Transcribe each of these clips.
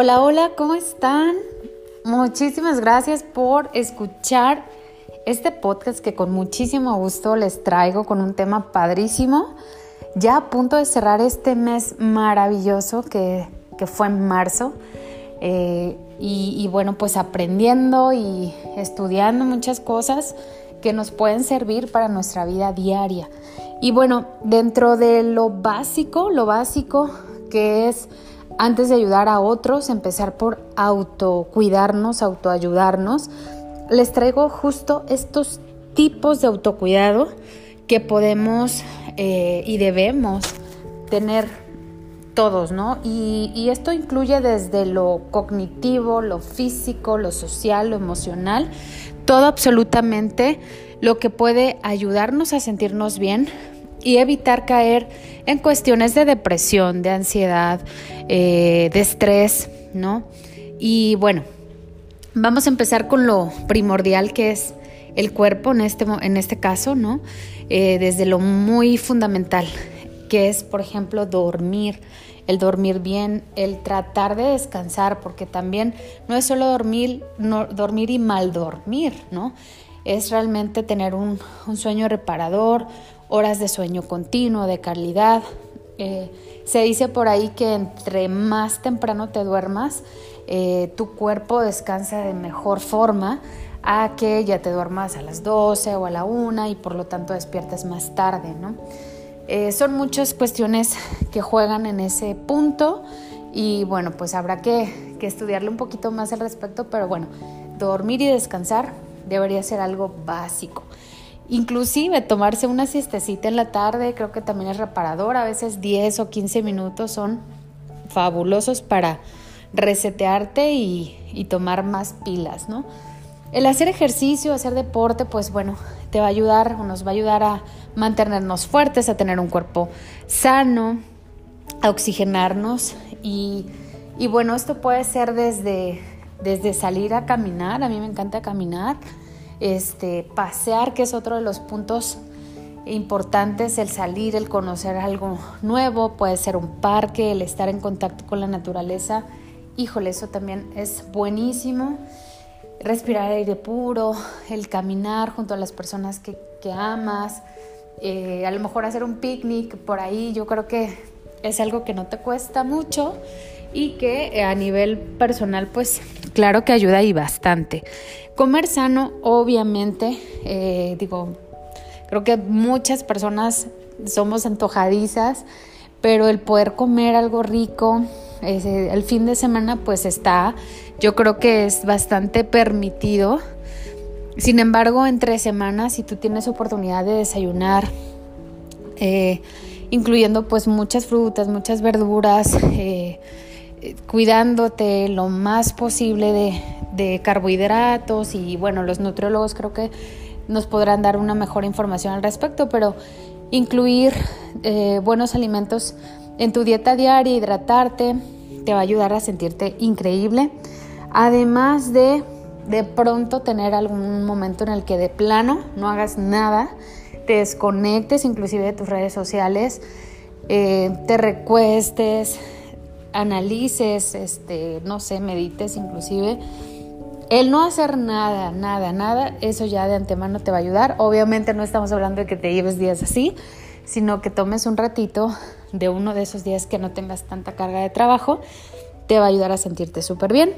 Hola, hola, ¿cómo están? Muchísimas gracias por escuchar este podcast que con muchísimo gusto les traigo con un tema padrísimo. Ya a punto de cerrar este mes maravilloso que, fue en marzo. Eh, y bueno, pues aprendiendo y estudiando muchas cosas que nos pueden servir para nuestra vida diaria. Y bueno, dentro de lo básico, lo básico que es antes de ayudar a otros, empezar por autocuidarnos, autoayudarnos, les traigo justo estos tipos de autocuidado que podemos eh, y debemos tener todos, ¿no? Y, y, esto incluye desde lo cognitivo, lo físico, lo social, lo emocional, todo absolutamente lo que puede ayudarnos a sentirnos bien, y evitar caer en cuestiones de depresión, de ansiedad, eh, de estrés, ¿no? Y bueno, vamos a empezar con lo primordial que es el cuerpo en este, en este caso, ¿no? Eh, desde lo muy fundamental, que es, por ejemplo, dormir, el dormir bien, el tratar de descansar, porque también no es solo dormir, no, dormir y mal dormir, ¿no? Es realmente tener un, un sueño reparador, horas de sueño continuo, de calidad. Eh, se dice por ahí que entre más temprano te duermas, eh, tu cuerpo descansa de mejor forma a que ya te duermas a las 12 o a la 1 y por lo tanto despiertas más tarde, ¿no? Eh, son muchas cuestiones que juegan en ese punto y bueno, pues habrá que, que estudiarle un poquito más al respecto, pero bueno, dormir y descansar debería ser algo básico. Inclusive tomarse una siestecita en la tarde creo que también es reparador. A veces 10 o 15 minutos son fabulosos para resetearte y, tomar más pilas, ¿no? El hacer ejercicio, hacer deporte, pues bueno, te va a ayudar o nos va a ayudar a mantenernos fuertes, a tener un cuerpo sano, a oxigenarnos y, y bueno, esto puede ser desde, desde salir a caminar, a mí me encanta caminar, este, pasear, que es otro de los puntos importantes, el salir, el conocer algo nuevo, puede ser un parque, el estar en contacto con la naturaleza. Híjole, eso también es buenísimo. Respirar aire puro, el caminar junto a las personas que, amas, eh, a lo mejor hacer un picnic por ahí, yo creo que es algo que no te cuesta mucho y que eh, a nivel personal pues claro que ayuda y bastante. Comer sano obviamente, eh, digo, creo que muchas personas somos antojadizas, pero el poder comer algo rico el fin de semana pues está, yo creo que es bastante permitido. Sin embargo, entre semanas, si tú tienes oportunidad de desayunar, eh, incluyendo pues muchas frutas, muchas verduras, cuidándote lo más posible de, carbohidratos y bueno, los nutriólogos creo que nos podrán dar una mejor información al respecto, pero incluir eh, buenos alimentos en tu dieta diaria, hidratarte, te va a ayudar a sentirte increíble. Además de de pronto tener algún momento en el que de plano no hagas nada, te desconectes inclusive de tus redes sociales, eh, te recuestes, analices, este, no sé, medites inclusive. El no hacer nada, nada, nada, eso ya de antemano te va a ayudar. Obviamente no estamos hablando de que te lleves días así, sino que tomes un ratito de uno de esos días que no tengas tanta carga de trabajo, te va a ayudar a sentirte súper bien.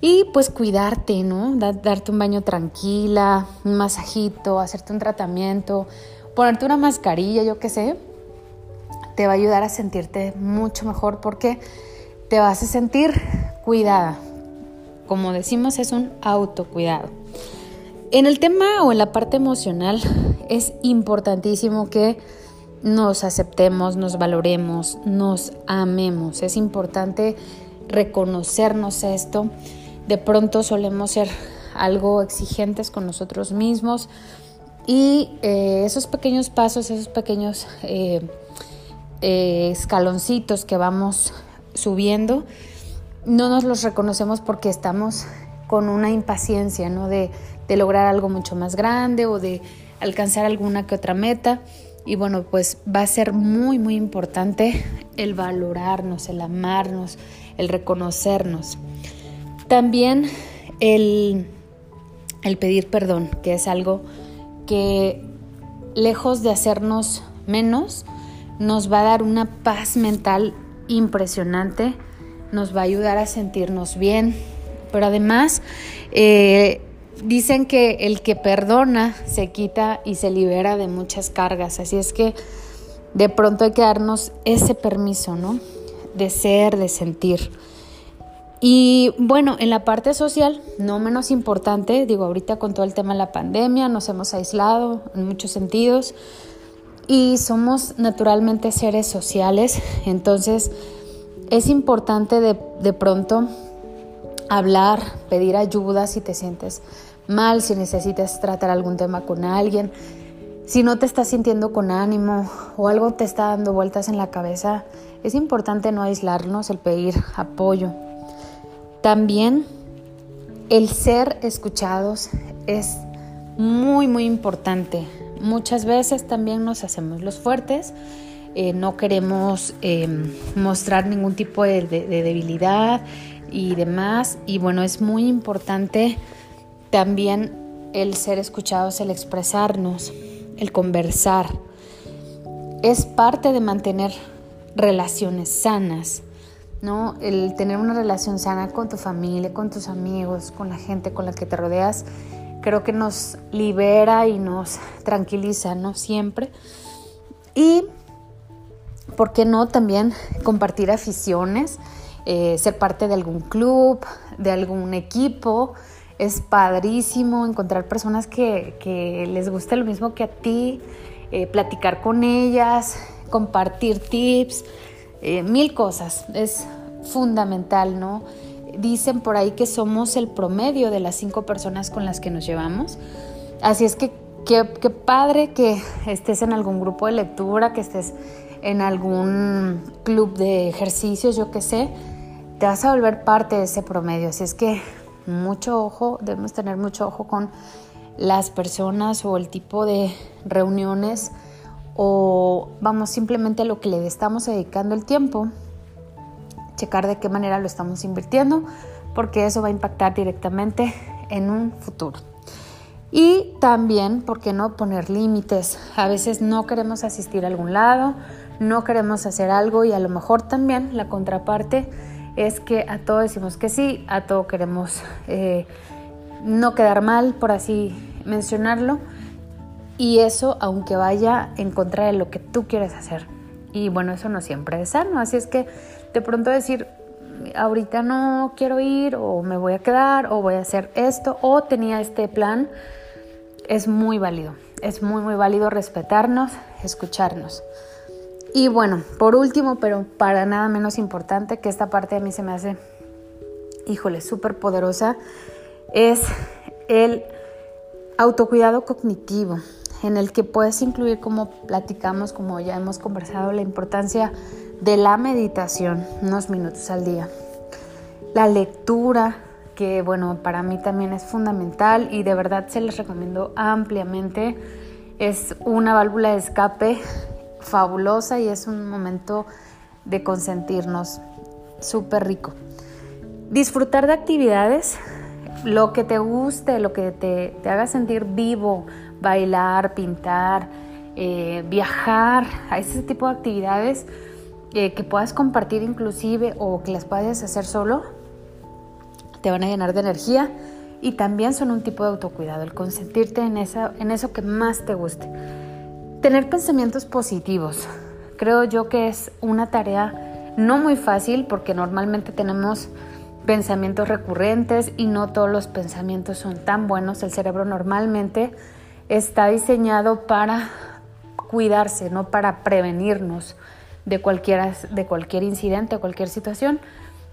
Y pues cuidarte, ¿no? darte un baño tranquila, un masajito, hacerte un tratamiento, ponerte una mascarilla, yo qué sé, te va a ayudar a sentirte mucho mejor porque te vas a sentir cuidada. Como decimos, es un autocuidado. En el tema o en la parte emocional es importantísimo que nos aceptemos, nos valoremos, nos amemos. Es importante reconocernos esto. De pronto solemos ser algo exigentes con nosotros mismos y eh, esos pequeños pasos, esos pequeños eh, eh, escaloncitos que vamos subiendo, no nos los reconocemos porque estamos con una impaciencia, ¿no? De, lograr algo mucho más grande o de alcanzar alguna que otra meta. Y bueno, pues va a ser muy, muy importante el valorarnos, el amarnos, el reconocernos. También el, el pedir perdón, que es algo que lejos de hacernos menos, nos va a dar una paz mental impresionante, nos va a ayudar a sentirnos bien, pero además eh, dicen que el que perdona se quita y se libera de muchas cargas, así es que de pronto hay que darnos ese permiso, ¿no? De ser, de sentir. Y bueno, en la parte social, no menos importante, digo, ahorita con todo el tema de la pandemia, nos hemos aislado en muchos sentidos y somos naturalmente seres sociales, entonces es importante de, de pronto hablar, pedir ayuda si te sientes mal, si necesitas tratar algún tema con alguien, si no te estás sintiendo con ánimo o algo te está dando vueltas en la cabeza, es importante no aislarnos, el pedir apoyo. También el ser escuchados es muy, muy importante. Muchas veces también nos hacemos los fuertes, eh, no queremos em, mostrar ningún tipo de debilidad y demás. Y bueno, es muy importante también el ser escuchados, el expresarnos, el conversar. Es parte de mantener relaciones sanas, ¿no? El tener una relación sana con tu familia, con tus amigos, con la gente con la que te rodeas, creo que nos libera y nos tranquiliza, ¿no? Siempre. Y, ¿por qué no? También compartir aficiones, eh, ser parte de algún club, de algún equipo, es padrísimo encontrar personas que, les guste lo mismo que a ti, eh, platicar con ellas, compartir tips, eh, mil cosas. Es fundamental, ¿no? Dicen por ahí que somos el promedio de las cinco personas con las que nos llevamos. Así es que qué padre que estés en algún grupo de lectura, que estés en algún club de ejercicios, yo qué sé, te vas a volver parte de ese promedio. Así es que mucho ojo, debemos tener mucho ojo con las personas o el tipo de reuniones o vamos simplemente a lo que le estamos dedicando el tiempo, checar de qué manera lo estamos invirtiendo, porque eso va a impactar directamente en un futuro. Y también, ¿por qué no poner límites? A veces no queremos asistir a algún lado, no queremos hacer algo y a lo mejor también la contraparte es que a todo decimos que sí, a todo queremos eh, no quedar mal, por así mencionarlo, y eso aunque vaya en contra de lo que tú quieres hacer. Y bueno, eso no siempre es sano, así es que de pronto decir, ahorita no quiero ir o me voy a quedar o voy a hacer esto o tenía este plan, es muy válido, es muy, muy válido respetarnos, escucharnos. Y bueno, por último, pero para nada menos importante, que esta parte a mí se me hace, híjole, súper poderosa, es el autocuidado cognitivo, en el que puedes incluir, como platicamos, como ya hemos conversado, la importancia de la meditación, unos minutos al día. La lectura, que bueno, para mí también es fundamental y de verdad se les recomiendo ampliamente. Es una válvula de escape fabulosa y es un momento de consentirnos súper rico. Disfrutar de actividades, lo que te guste, lo que te, haga sentir vivo, bailar, pintar, eh, viajar, a ese tipo de actividades eh, que puedas compartir inclusive o que las puedas hacer solo, te van a llenar de energía y también son un tipo de autocuidado, el consentirte en, esa, en eso que más te guste. Tener pensamientos positivos. Creo yo que es una tarea no muy fácil porque normalmente tenemos pensamientos recurrentes y no todos los pensamientos son tan buenos. El cerebro normalmente está diseñado para cuidarse, no para prevenirnos de, de cualquier incidente o cualquier situación.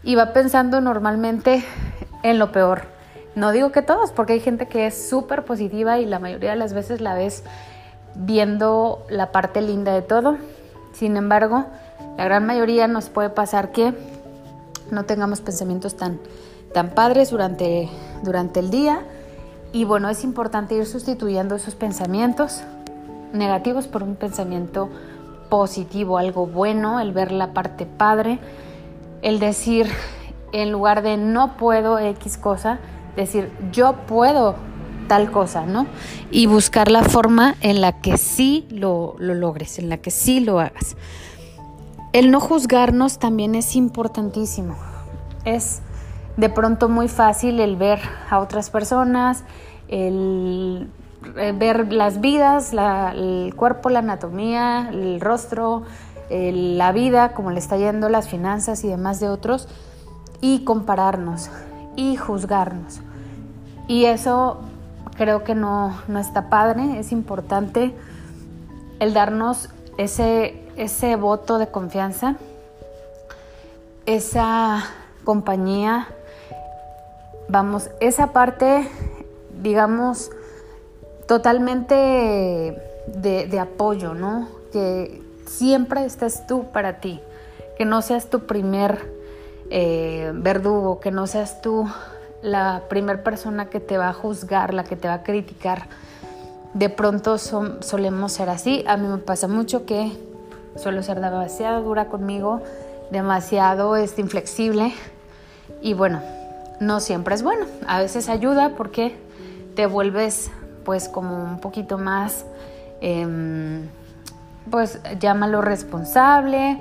Y va pensando normalmente en lo peor. No digo que todos, porque hay gente que es súper positiva y la mayoría de las veces la ves viendo la parte linda de todo. Sin embargo, la gran mayoría nos puede pasar que no tengamos pensamientos tan, tan padres durante, durante el día. Y bueno, es importante ir sustituyendo esos pensamientos negativos por un pensamiento positivo, algo bueno, el ver la parte padre. el decir, en lugar de no puedo X cosa, decir yo puedo tal cosa, ¿no? Y buscar la forma en la que sí lo, lo logres, en la que sí lo hagas. El no juzgarnos también es importantísimo. Es de pronto muy fácil el ver a otras personas, el ver las vidas, el cuerpo, la anatomía, el rostro, la vida, como le está yendo, las finanzas y demás de otros, y compararnos y juzgarnos. Y eso creo que no, no está padre, es importante el darnos ese, ese voto de confianza, esa compañía, vamos, esa parte, digamos, totalmente de, apoyo, ¿no? Que siempre estés tú para ti, que no seas tu primer eh, verdugo, que no seas tú la primer persona que te va a juzgar, la que te va a criticar. De pronto solemos ser así. A mí me pasa mucho que suelo ser demasiado dura conmigo, demasiado este, inflexible. Y bueno, no siempre es bueno. A veces ayuda porque te vuelves pues como un poquito más, em, pues llámalo responsable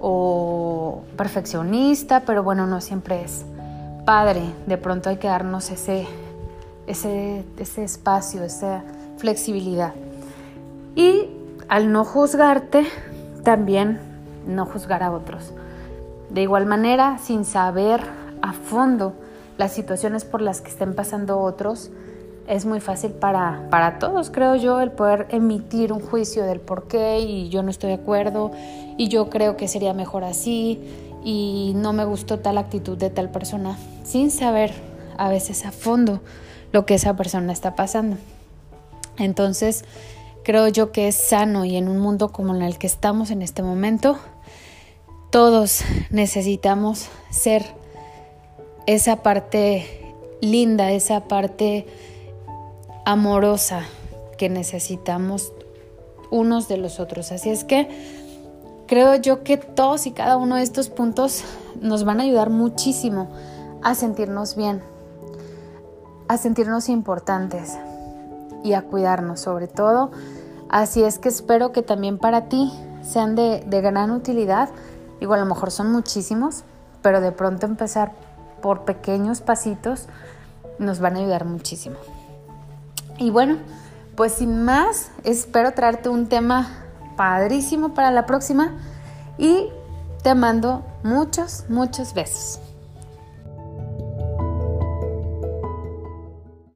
o perfeccionista, pero bueno, no siempre es padre. De pronto hay que darnos ese, ese, ese espacio, esa flexibilidad. Y al no juzgarte, también no juzgar a otros. De igual manera, sin saber a fondo las situaciones por las que estén pasando otros, es muy fácil para, para todos, creo yo, el poder emitir un juicio del por qué y yo no estoy de acuerdo y yo creo que sería mejor así y no me gustó tal actitud de tal persona, sin saber a veces a fondo lo que esa persona está pasando. Entonces, creo yo que es sano y en un mundo como el que estamos en este momento, todos necesitamos ser esa parte linda, esa parte amorosa que necesitamos unos de los otros. Así es que creo yo que todos y cada uno de estos puntos nos van a ayudar muchísimo a sentirnos bien, a sentirnos importantes y a cuidarnos sobre todo. Así es que espero que también para ti sean de, gran utilidad. Igual a lo mejor son muchísimos, pero de pronto empezar por pequeños pasitos nos van a ayudar muchísimo. Y bueno, pues sin más, espero traerte un tema padrísimo para la próxima y te mando muchos, muchos besos.